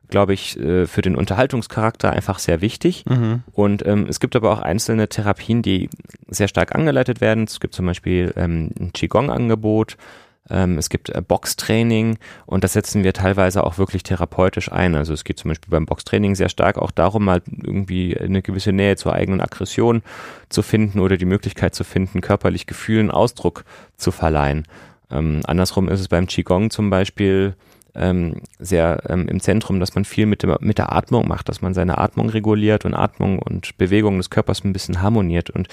glaube ich, äh, für den Unterhaltungscharakter einfach sehr wichtig. Mhm. Und ähm, es gibt aber auch einzelne Therapien, die sehr stark angeleitet werden. Es gibt zum Beispiel ähm, ein Qigong-Angebot, es gibt äh, Boxtraining und das setzen wir teilweise auch wirklich therapeutisch ein. Also es geht zum Beispiel beim Boxtraining sehr stark auch darum, mal irgendwie eine gewisse Nähe zur eigenen Aggression zu finden oder die Möglichkeit zu finden, körperlich Gefühlen Ausdruck zu verleihen. Ähm, andersrum ist es beim Qigong zum Beispiel ähm, sehr ähm, im Zentrum, dass man viel mit, dem, mit der Atmung macht, dass man seine Atmung reguliert und Atmung und Bewegung des Körpers ein bisschen harmoniert. Und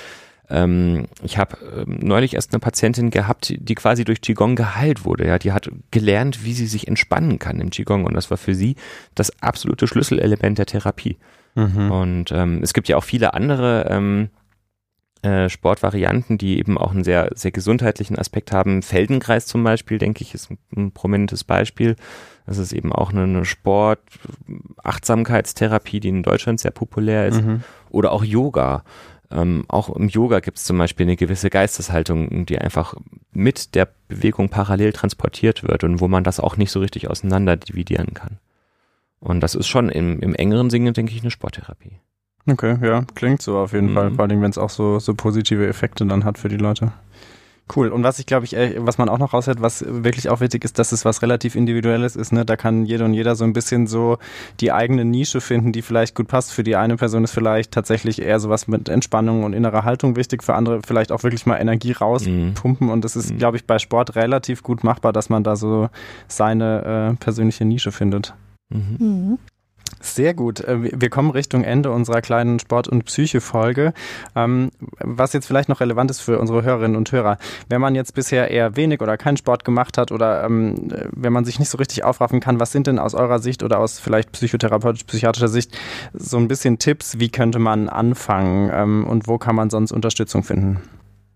ähm, ich habe ähm, neulich erst eine Patientin gehabt, die quasi durch Qigong geheilt wurde. Ja, die hat gelernt, wie sie sich entspannen kann im Qigong und das war für sie das absolute Schlüsselelement der Therapie. Mhm. Und ähm, es gibt ja auch viele andere ähm, äh, Sportvarianten, die eben auch einen sehr, sehr gesundheitlichen Aspekt haben. Feldenkreis zum Beispiel, denke ich, ist ein, ein prominentes Beispiel. Das ist eben auch eine, eine Sport-Achtsamkeitstherapie, die in Deutschland sehr populär ist. Mhm. Oder auch Yoga. Ähm, auch im Yoga gibt es zum Beispiel eine gewisse Geisteshaltung, die einfach mit der Bewegung parallel transportiert wird und wo man das auch nicht so richtig auseinander dividieren kann. Und das ist schon im, im engeren Sinne, denke ich, eine Sporttherapie. Okay, ja, klingt so auf jeden mhm. Fall. Vor allem, wenn es auch so, so positive Effekte dann hat für die Leute. Cool. Und was ich glaube ich, was man auch noch raushört, was wirklich auch wichtig ist, dass es was relativ Individuelles ist. Ne? Da kann jeder und jeder so ein bisschen so die eigene Nische finden, die vielleicht gut passt. Für die eine Person ist vielleicht tatsächlich eher sowas mit Entspannung und innerer Haltung wichtig. Für andere vielleicht auch wirklich mal Energie rauspumpen. Mhm. Und das ist, mhm. glaube ich, bei Sport relativ gut machbar, dass man da so seine äh, persönliche Nische findet. Mhm. mhm. Sehr gut. Äh, wir kommen Richtung Ende unserer kleinen Sport- und Psyche-Folge. Ähm, was jetzt vielleicht noch relevant ist für unsere Hörerinnen und Hörer. Wenn man jetzt bisher eher wenig oder keinen Sport gemacht hat oder ähm, wenn man sich nicht so richtig aufraffen kann, was sind denn aus eurer Sicht oder aus vielleicht psychotherapeutisch-psychiatrischer Sicht so ein bisschen Tipps, wie könnte man anfangen ähm, und wo kann man sonst Unterstützung finden?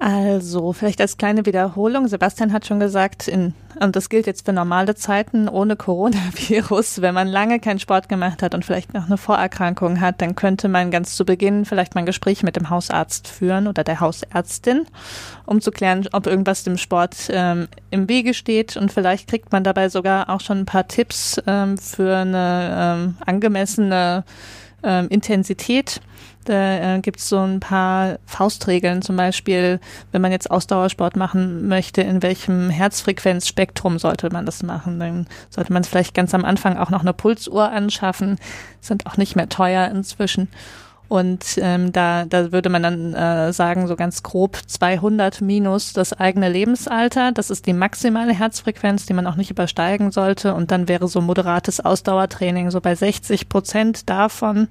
Also, vielleicht als kleine Wiederholung. Sebastian hat schon gesagt, in, und das gilt jetzt für normale Zeiten ohne Coronavirus, wenn man lange keinen Sport gemacht hat und vielleicht noch eine Vorerkrankung hat, dann könnte man ganz zu Beginn vielleicht mal ein Gespräch mit dem Hausarzt führen oder der Hausärztin, um zu klären, ob irgendwas dem Sport ähm, im Wege steht. Und vielleicht kriegt man dabei sogar auch schon ein paar Tipps ähm, für eine ähm, angemessene ähm, Intensität da äh, gibt es so ein paar Faustregeln, zum Beispiel, wenn man jetzt Ausdauersport machen möchte, in welchem Herzfrequenzspektrum sollte man das machen? Dann sollte man vielleicht ganz am Anfang auch noch eine Pulsuhr anschaffen, sind auch nicht mehr teuer inzwischen. Und ähm, da, da würde man dann äh, sagen, so ganz grob 200 minus das eigene Lebensalter. Das ist die maximale Herzfrequenz, die man auch nicht übersteigen sollte. Und dann wäre so moderates Ausdauertraining so bei 60 Prozent davon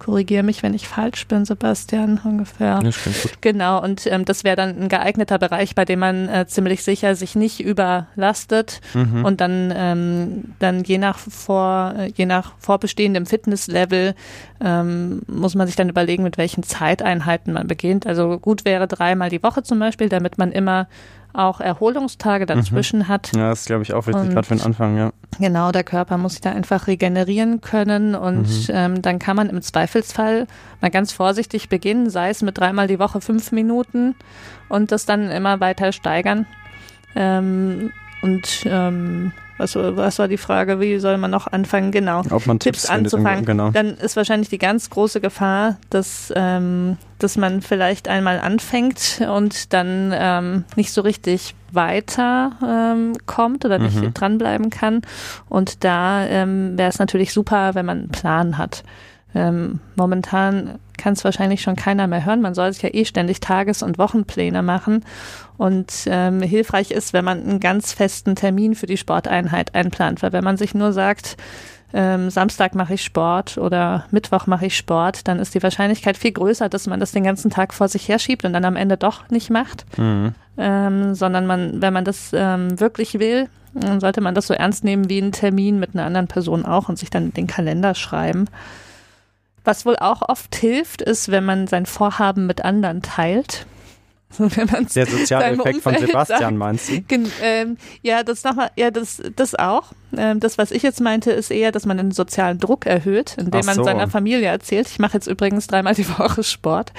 korrigiere mich, wenn ich falsch bin, Sebastian, ungefähr. Ja, gut. Genau, und ähm, das wäre dann ein geeigneter Bereich, bei dem man äh, ziemlich sicher sich nicht überlastet mhm. und dann, ähm, dann je nach vor, äh, je nach vorbestehendem Fitnesslevel ähm, muss man sich dann überlegen, mit welchen Zeiteinheiten man beginnt. Also gut wäre dreimal die Woche zum Beispiel, damit man immer auch Erholungstage dazwischen mhm. hat. Ja, das ist, glaube ich, auch wichtig, gerade für den Anfang, ja. Genau, der Körper muss sich da einfach regenerieren können und mhm. ähm, dann kann man im Zweifelsfall mal ganz vorsichtig beginnen, sei es mit dreimal die Woche fünf Minuten und das dann immer weiter steigern. Ähm, und ähm, was, was war die Frage, wie soll man noch anfangen? Genau. Ob man Tipps, Tipps anzufangen. Genau. Dann ist wahrscheinlich die ganz große Gefahr, dass, ähm, dass man vielleicht einmal anfängt und dann ähm, nicht so richtig weiter ähm, kommt oder nicht mhm. dranbleiben kann. Und da ähm, wäre es natürlich super, wenn man einen Plan hat. Ähm, momentan kann es wahrscheinlich schon keiner mehr hören. Man soll sich ja eh ständig Tages- und Wochenpläne machen. Und ähm, hilfreich ist, wenn man einen ganz festen Termin für die Sporteinheit einplant. Weil wenn man sich nur sagt, ähm, Samstag mache ich Sport oder Mittwoch mache ich Sport, dann ist die Wahrscheinlichkeit viel größer, dass man das den ganzen Tag vor sich herschiebt und dann am Ende doch nicht macht. Mhm. Ähm, sondern man, wenn man das ähm, wirklich will, dann sollte man das so ernst nehmen wie einen Termin mit einer anderen Person auch und sich dann den Kalender schreiben. Was wohl auch oft hilft, ist, wenn man sein Vorhaben mit anderen teilt. Der soziale Effekt von Sebastian, sagt, meinst du? Ähm, ja, das nochmal, ja, das, das auch. Ähm, das, was ich jetzt meinte, ist eher, dass man den sozialen Druck erhöht, indem man so. seiner Familie erzählt, ich mache jetzt übrigens dreimal die Woche Sport,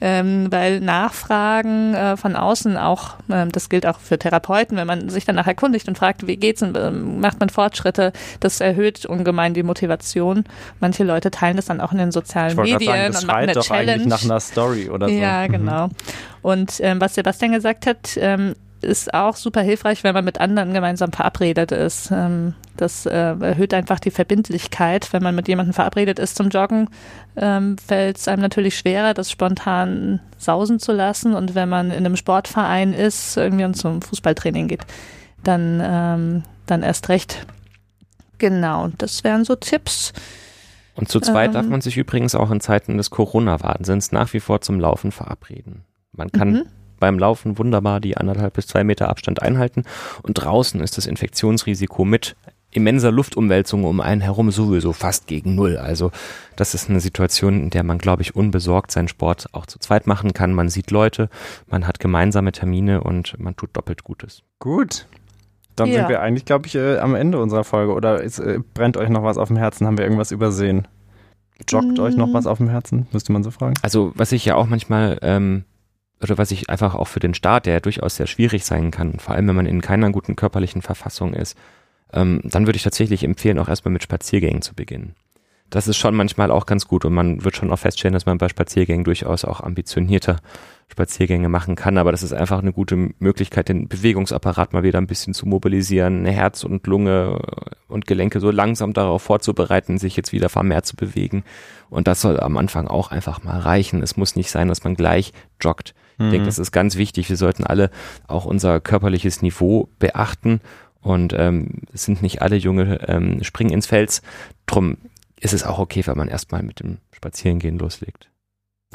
ähm, weil Nachfragen äh, von außen auch, ähm, das gilt auch für Therapeuten, wenn man sich danach erkundigt und fragt, wie geht's und ähm, macht man Fortschritte, das erhöht ungemein die Motivation. Manche Leute teilen das dann auch in den sozialen Medien sagen, das und machen eine doch Challenge. Eigentlich nach einer Story oder so. Ja, mhm. genau. Und ähm, was Sebastian gesagt hat, ähm, ist auch super hilfreich, wenn man mit anderen gemeinsam verabredet ist. Ähm, das äh, erhöht einfach die Verbindlichkeit. Wenn man mit jemandem verabredet ist zum Joggen, ähm, fällt es einem natürlich schwerer, das spontan sausen zu lassen. Und wenn man in einem Sportverein ist, irgendwie und zum Fußballtraining geht, dann, ähm, dann erst recht. Genau, das wären so Tipps. Und zu zweit ähm, darf man sich übrigens auch in Zeiten des Corona-Wahnsinns nach wie vor zum Laufen verabreden. Man kann mhm beim Laufen wunderbar die anderthalb bis zwei Meter Abstand einhalten und draußen ist das Infektionsrisiko mit immenser Luftumwälzung um einen herum sowieso fast gegen Null. Also das ist eine Situation, in der man, glaube ich, unbesorgt seinen Sport auch zu zweit machen kann. Man sieht Leute, man hat gemeinsame Termine und man tut doppelt Gutes. Gut. Dann ja. sind wir eigentlich, glaube ich, äh, am Ende unserer Folge. Oder ist, äh, brennt euch noch was auf dem Herzen? Haben wir irgendwas übersehen? Joggt mm. euch noch was auf dem Herzen? Müsste man so fragen. Also was ich ja auch manchmal ähm, oder was ich einfach auch für den Start, der ja durchaus sehr schwierig sein kann, vor allem wenn man in keiner guten körperlichen Verfassung ist, ähm, dann würde ich tatsächlich empfehlen, auch erstmal mit Spaziergängen zu beginnen. Das ist schon manchmal auch ganz gut und man wird schon auch feststellen, dass man bei Spaziergängen durchaus auch ambitionierter Spaziergänge machen kann, aber das ist einfach eine gute Möglichkeit, den Bewegungsapparat mal wieder ein bisschen zu mobilisieren, Herz und Lunge und Gelenke so langsam darauf vorzubereiten, sich jetzt wieder vermehrt zu bewegen. Und das soll am Anfang auch einfach mal reichen. Es muss nicht sein, dass man gleich joggt. Ich denke, mhm. das ist ganz wichtig. Wir sollten alle auch unser körperliches Niveau beachten und ähm, es sind nicht alle junge ähm, springen ins Fels. Drum ist es auch okay, wenn man erstmal mit dem Spazierengehen loslegt.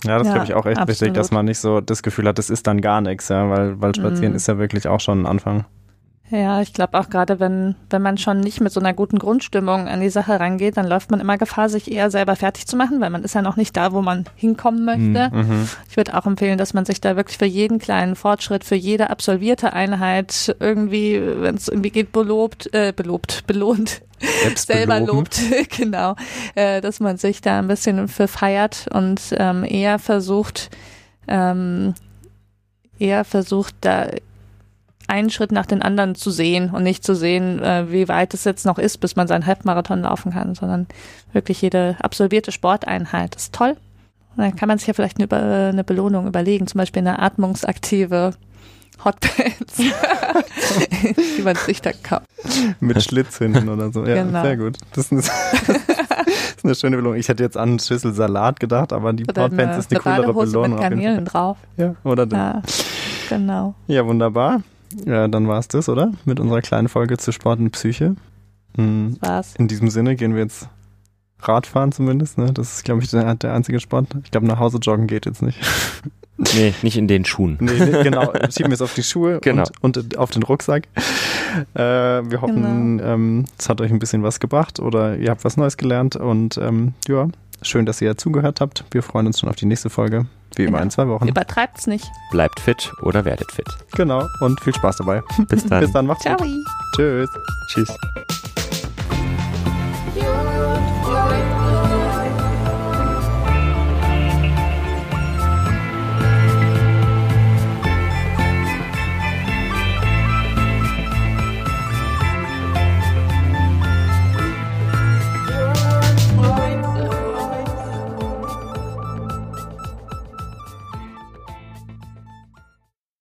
Ja, das ja, glaube ich auch echt absolut. wichtig, dass man nicht so das Gefühl hat, das ist dann gar nichts, ja, weil, weil Spazieren mm. ist ja wirklich auch schon ein Anfang. Ja, ich glaube auch gerade, wenn, wenn man schon nicht mit so einer guten Grundstimmung an die Sache rangeht, dann läuft man immer Gefahr, sich eher selber fertig zu machen, weil man ist ja noch nicht da, wo man hinkommen möchte. Mhm. Ich würde auch empfehlen, dass man sich da wirklich für jeden kleinen Fortschritt, für jede absolvierte Einheit irgendwie, wenn es irgendwie geht, belobt, äh, belobt, belohnt, selber lobt, genau, äh, dass man sich da ein bisschen für feiert und ähm, eher versucht, ähm, eher versucht, da einen Schritt nach den anderen zu sehen und nicht zu sehen, äh, wie weit es jetzt noch ist, bis man seinen Halbmarathon laufen kann, sondern wirklich jede absolvierte Sporteinheit ist toll. Und dann kann man sich ja vielleicht eine, eine Belohnung überlegen, zum Beispiel eine atmungsaktive Hotpants, die man sich da kauft. Mit Schlitz hinten oder so. Ja, genau. sehr gut. Das ist, eine, das ist eine schöne Belohnung. Ich hätte jetzt an Schüssel Salat gedacht, aber die oder Hotpants eine, ist eine, eine coolere Belohnung. mit Garnelen drauf. Ja, oder das. Ja, genau. Ja, wunderbar. Ja, dann war es das, oder? Mit unserer kleinen Folge zu Sport und Psyche. Mhm. War's. In diesem Sinne gehen wir jetzt Radfahren zumindest. Ne? Das ist, glaube ich, der, der einzige Sport. Ich glaube, nach Hause joggen geht jetzt nicht. Nee, nicht in den Schuhen. Nee, genau. Schieben wir es auf die Schuhe genau. und, und, auf den Rucksack. Äh, wir hoffen, genau. ähm, es hat euch ein bisschen was gebracht oder ihr habt was Neues gelernt. Und ähm, ja, schön, dass ihr zugehört habt. Wir freuen uns schon auf die nächste Folge. Wie immer genau. in zwei Wochen. Übertreibt's nicht. Bleibt fit oder werdet fit. Genau. Und viel Spaß dabei. Bis dann. Bis dann. Macht's Ciao. gut. Tschüss. Tschüss.